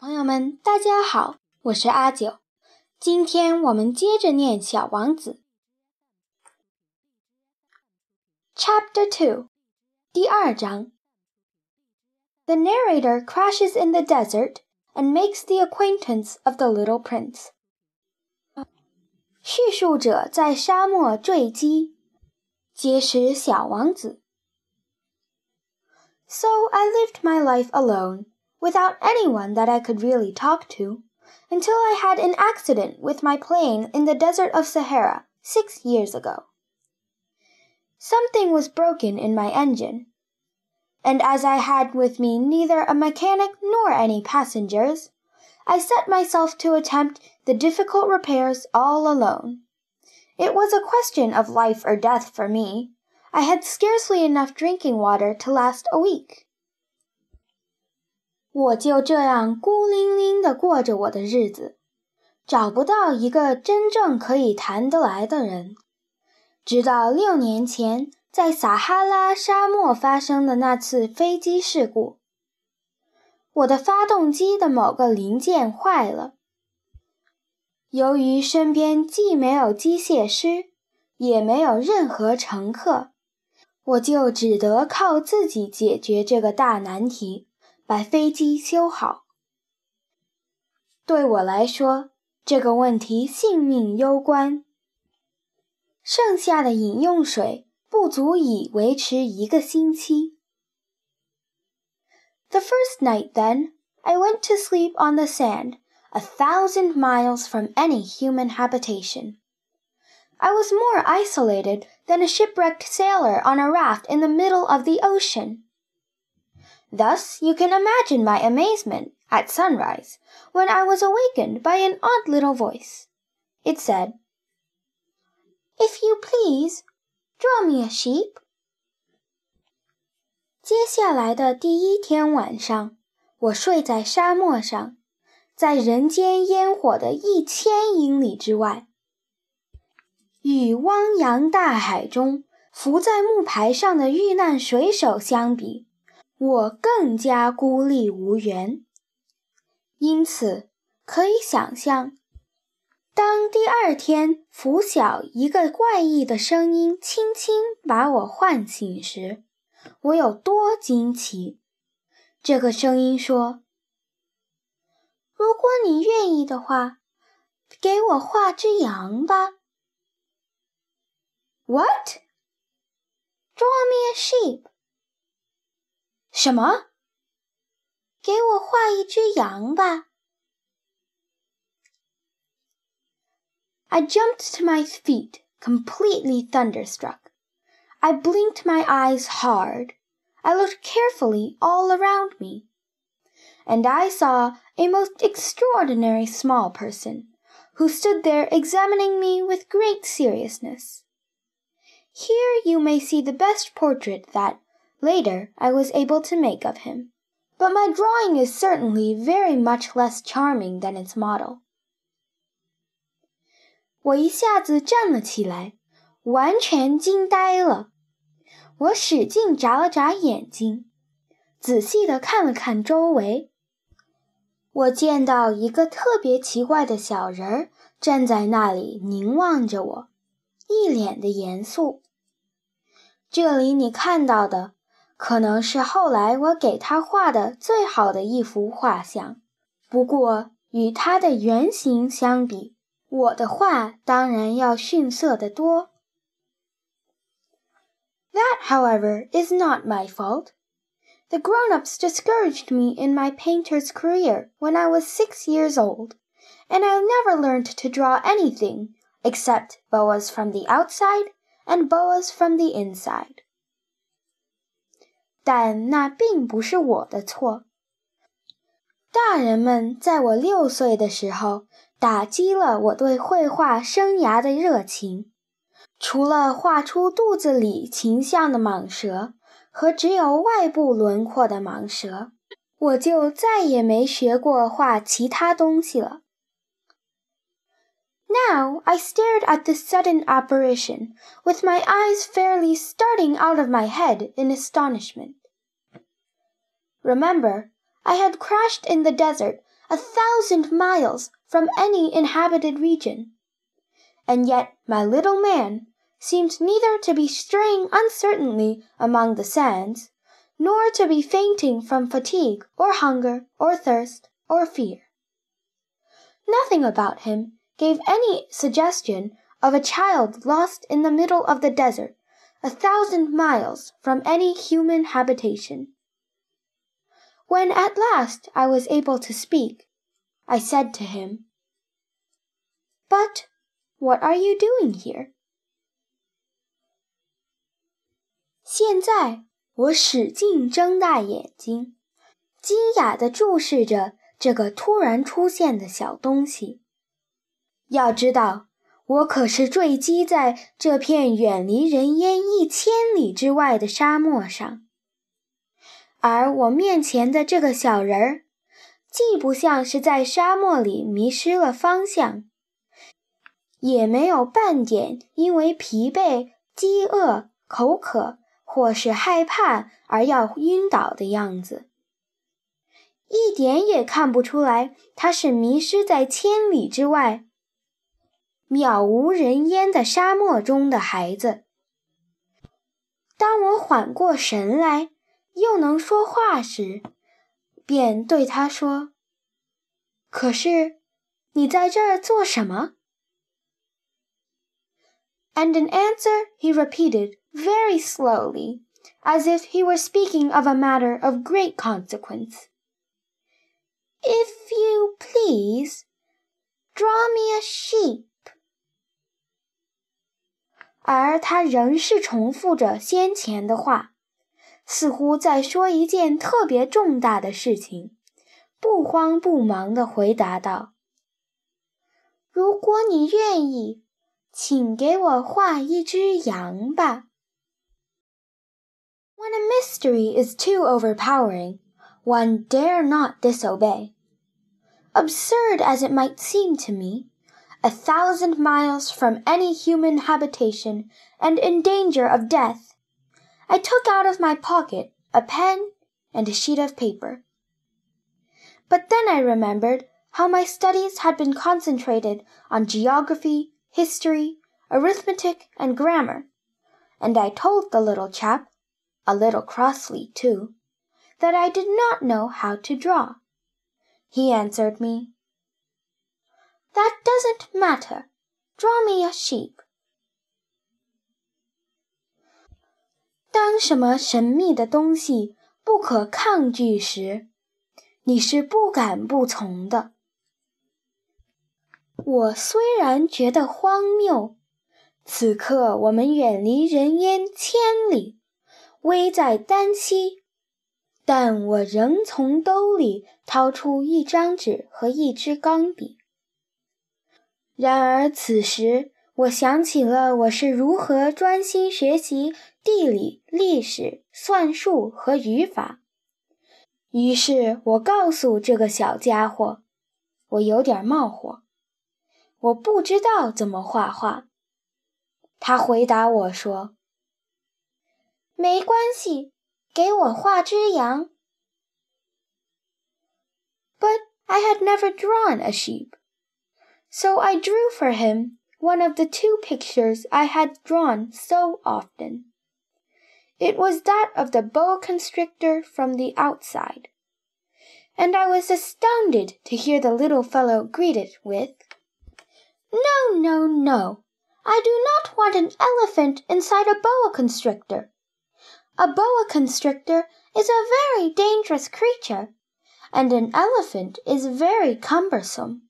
朋友们，大家好，我是阿九。今天我们接着念《小王子》Chapter Two，第二章。The narrator crashes in the desert and makes the acquaintance of the little prince。叙述者在沙漠坠机，结识小王子。So I lived my life alone without anyone that I could really talk to, until I had an accident with my plane in the desert of Sahara six years ago. Something was broken in my engine, and as I had with me neither a mechanic nor any passengers, I set myself to attempt the difficult repairs all alone. It was a question of life or death for me. I had scarcely enough drinking water to last a week. 我就这样孤零零地过着我的日子，找不到一个真正可以谈得来的人。直到六年前在撒哈拉沙漠发生的那次飞机事故，我的发动机的某个零件坏了。由于身边既没有机械师，也没有任何乘客，我就只得靠自己解决这个大难题。把飞机修好。对我来说，这个问题性命攸关。剩下的饮用水不足以维持一个星期。The first night, then, I went to sleep on the sand, a thousand miles from any human habitation. I was more isolated than a shipwrecked sailor on a raft in the middle of the ocean. Thus you can imagine my amazement at sunrise when I was awakened by an odd little voice. It said, If you please, draw me a sheep. 接下来的第一天晚上，我睡在沙漠上，在人间烟火的一千英里之外，与汪洋大海中浮在木牌上的遇难水手相比。 我更加孤立无援，因此可以想象，当第二天拂晓，一个怪异的声音轻轻把我唤醒时，我有多惊奇。这个声音说：“如果你愿意的话，给我画只羊吧。” What? Draw me a sheep. 什么？给我画一只羊吧！I jumped to my feet, completely thunderstruck. I blinked my eyes hard. I looked carefully all around me. And I saw a most extraordinary small person, who stood there examining me with great seriousness. Here you may see the best portrait that, Later, I was able to make of him, but my drawing is certainly very much less charming than its model. 我一下子站了起来，完全惊呆了。我使劲眨了眨眼睛，仔细地看了看周围。我见到一个特别奇怪的小人儿站在那里凝望着我，一脸的严肃。这里你看到的 可能是后来我给他画的最好的一幅画像，不过与他的原型相比，我的画当然要逊色得多。That, however, is not my fault. The grown-ups discouraged me in my painter's career when I was six years old, and I never learned to draw anything except boas from the outside and boas from the inside. 但那并不是我的错。大人们在我六岁的时候打击了我对绘画生涯的热情。除了画出肚子里形象的蟒蛇和只有外部轮廓的蟒蛇，我就再也没学过画其他东西了。Now I stared at this sudden apparition with my eyes fairly starting out of my head in astonishment. Remember, I had crashed in the desert a thousand miles from any inhabited region. And yet my little man seemed neither to be straying uncertainly among the sands, nor to be fainting from fatigue or hunger or thirst or fear. Nothing about him gave any suggestion of a child lost in the middle of the desert, a thousand miles from any human habitation. When at last I was able to speak, I said to him, But what are you doing here? 现在我使劲睁大眼睛，惊讶地注视着这个突然出现的小东西。 要知道，我可是坠机在这片远离人烟一千里之外的沙漠上，而我面前的这个小人儿，既不像是在沙漠里迷失了方向，也没有半点因为疲惫、饥饿、口渴或是害怕而要晕倒的样子，一点也看不出来他是迷失在千里之外。渺无人烟的沙漠中的孩子。当我缓过神来，又能说话时，便对他说：“可是，你在这儿做什么？”And in answer he repeated very slowly, as if he were speaking of a matter of great consequence. If you please, draw me a sheep. 而他仍是重复着先前的话，似乎在说一件特别重大的事情，不慌不忙地回答道：“如果你愿意，请给我画一只羊吧。” When a mystery is too overpowering, one dare not disobey. Absurd as it might seem to me, a thousand miles from any human habitation and in danger of death, I took out of my pocket a pen and a sheet of paper. But then I remembered how my studies had been concentrated on geography, history, arithmetic, and grammar, and I told the little chap, a little crossly too, that I did not know how to draw. He answered me, that doesn't matter. Draw me a sheep. 当什么神秘的东西不可抗拒时，你是不敢不从的。我虽然觉得荒谬，此刻我们远离人烟千里，危在旦夕，但我仍从兜里掏出一张纸和一支钢笔。然而，此时我想起了我是如何专心学习地理、历史、算术和语法。于是我告诉这个小家伙，我有点冒火，我不知道怎么画画。他回答我说：“没关系，给我画只羊。” But I had never drawn a sheep. So I drew for him one of the two pictures I had drawn so often. It was that of the boa constrictor from the outside. And I was astounded to hear the little fellow greet it with, No, no, no. I do not want an elephant inside a boa constrictor. A boa constrictor is a very dangerous creature, and an elephant is very cumbersome.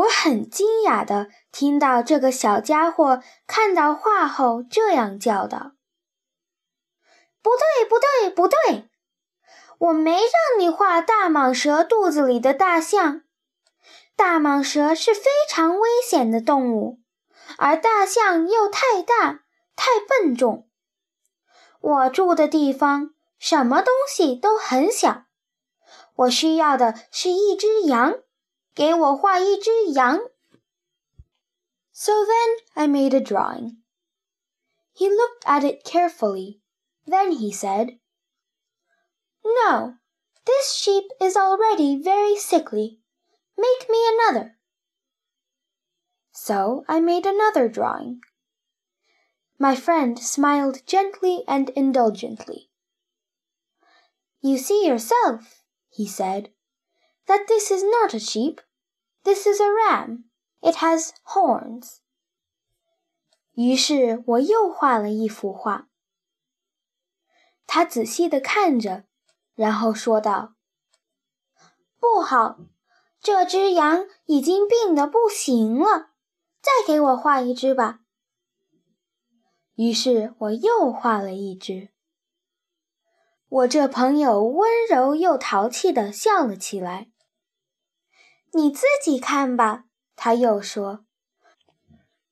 我很惊讶地听到这个小家伙看到画后这样叫道：“不对，不对，不对！我没让你画大蟒蛇肚子里的大象。大蟒蛇是非常危险的动物，而大象又太大、太笨重。我住的地方什么东西都很小，我需要的是一只羊，给我画一只羊。So then I made a drawing. He looked at it carefully. Then he said, No, this sheep is already very sickly. Make me another. So I made another drawing. My friend smiled gently and indulgently. You see yourself, he said, that this is not a sheep. This is a ram. It has horns. 于是我又画了一幅画。他仔细地看着，然后说道：“不好，这只羊已经病得不行了，再给我画一只吧。”于是我又画了一只。我这朋友温柔又淘气地笑了起来。“ 你自己看吧。”他又说，“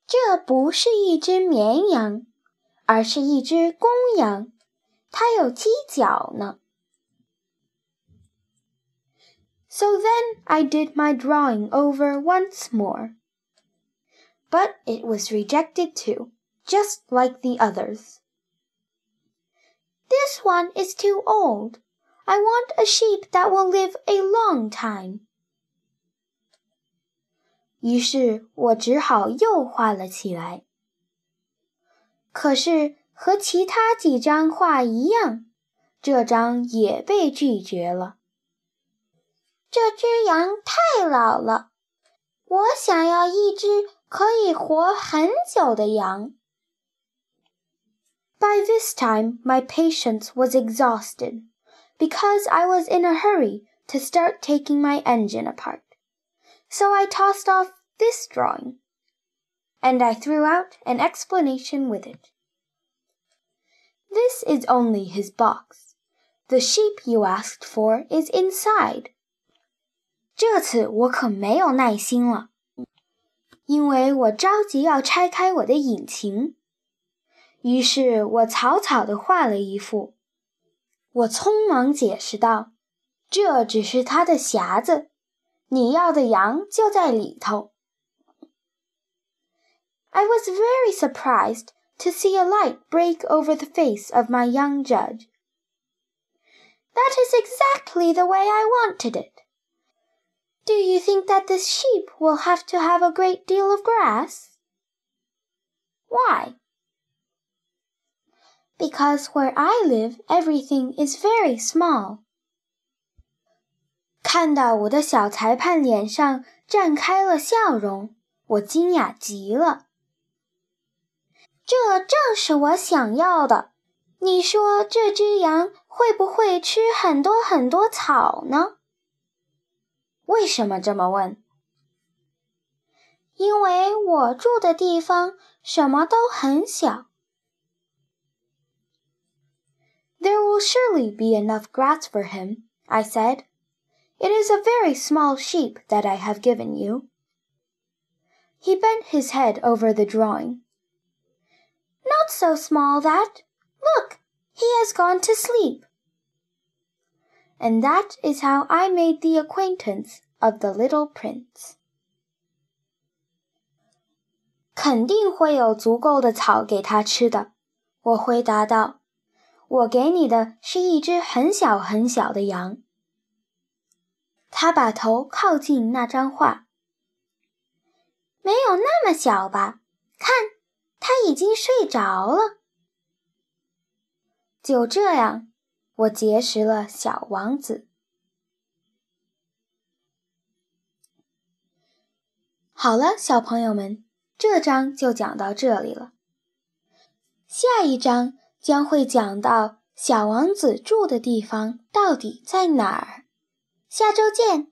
这不是一只绵羊，而是一只公羊，它有犄角呢。” So then I did my drawing over once more. But it was rejected too, just like the others. This one is too old. I want a sheep that will live a long time. 于是我只好又画了起来。可是和其他几张画一样，这张也被拒绝了。这只羊太老了，我想要一只可以活很久的羊。By this time my patience was exhausted, because I was in a hurry to start taking my engine apart. So I tossed off this drawing, and I threw out an explanation with it. This is only his box. The sheep you asked for is inside. 这次我可没有耐心了，因为我着急要拆开我的引擎。于是我草草地画了一幅。我匆忙解释道：“这只是它的匣子， 你要的羊就在里头。” I was very surprised to see a light break over the face of my young judge. That is exactly the way I wanted it. Do you think that this sheep will have to have a great deal of grass? Why? Because where I live, everything is very small. 看到我的小裁判脸上绽开了笑容，我惊讶极了。这正是我想要的。你说这只羊会不会吃很多很多草呢？为什么这么问？因为我住的地方什么都很小。There will surely be enough grass for him, I said. It is a very small sheep that I have given you. He bent his head over the drawing. Not so small that. Look, he has gone to sleep and that is how I made the acquaintance of the little prince. 肯定会有足够的草给他吃的，我回答道。我给你的是一只很小很小的羊。 他把头靠近那张画。没有那么小吧？看，他已经睡着了。就这样。我结识了小王子。好了，小朋友们，这章就讲到这里了。下一章将会讲到小王子住的地方到底在哪儿。下周见。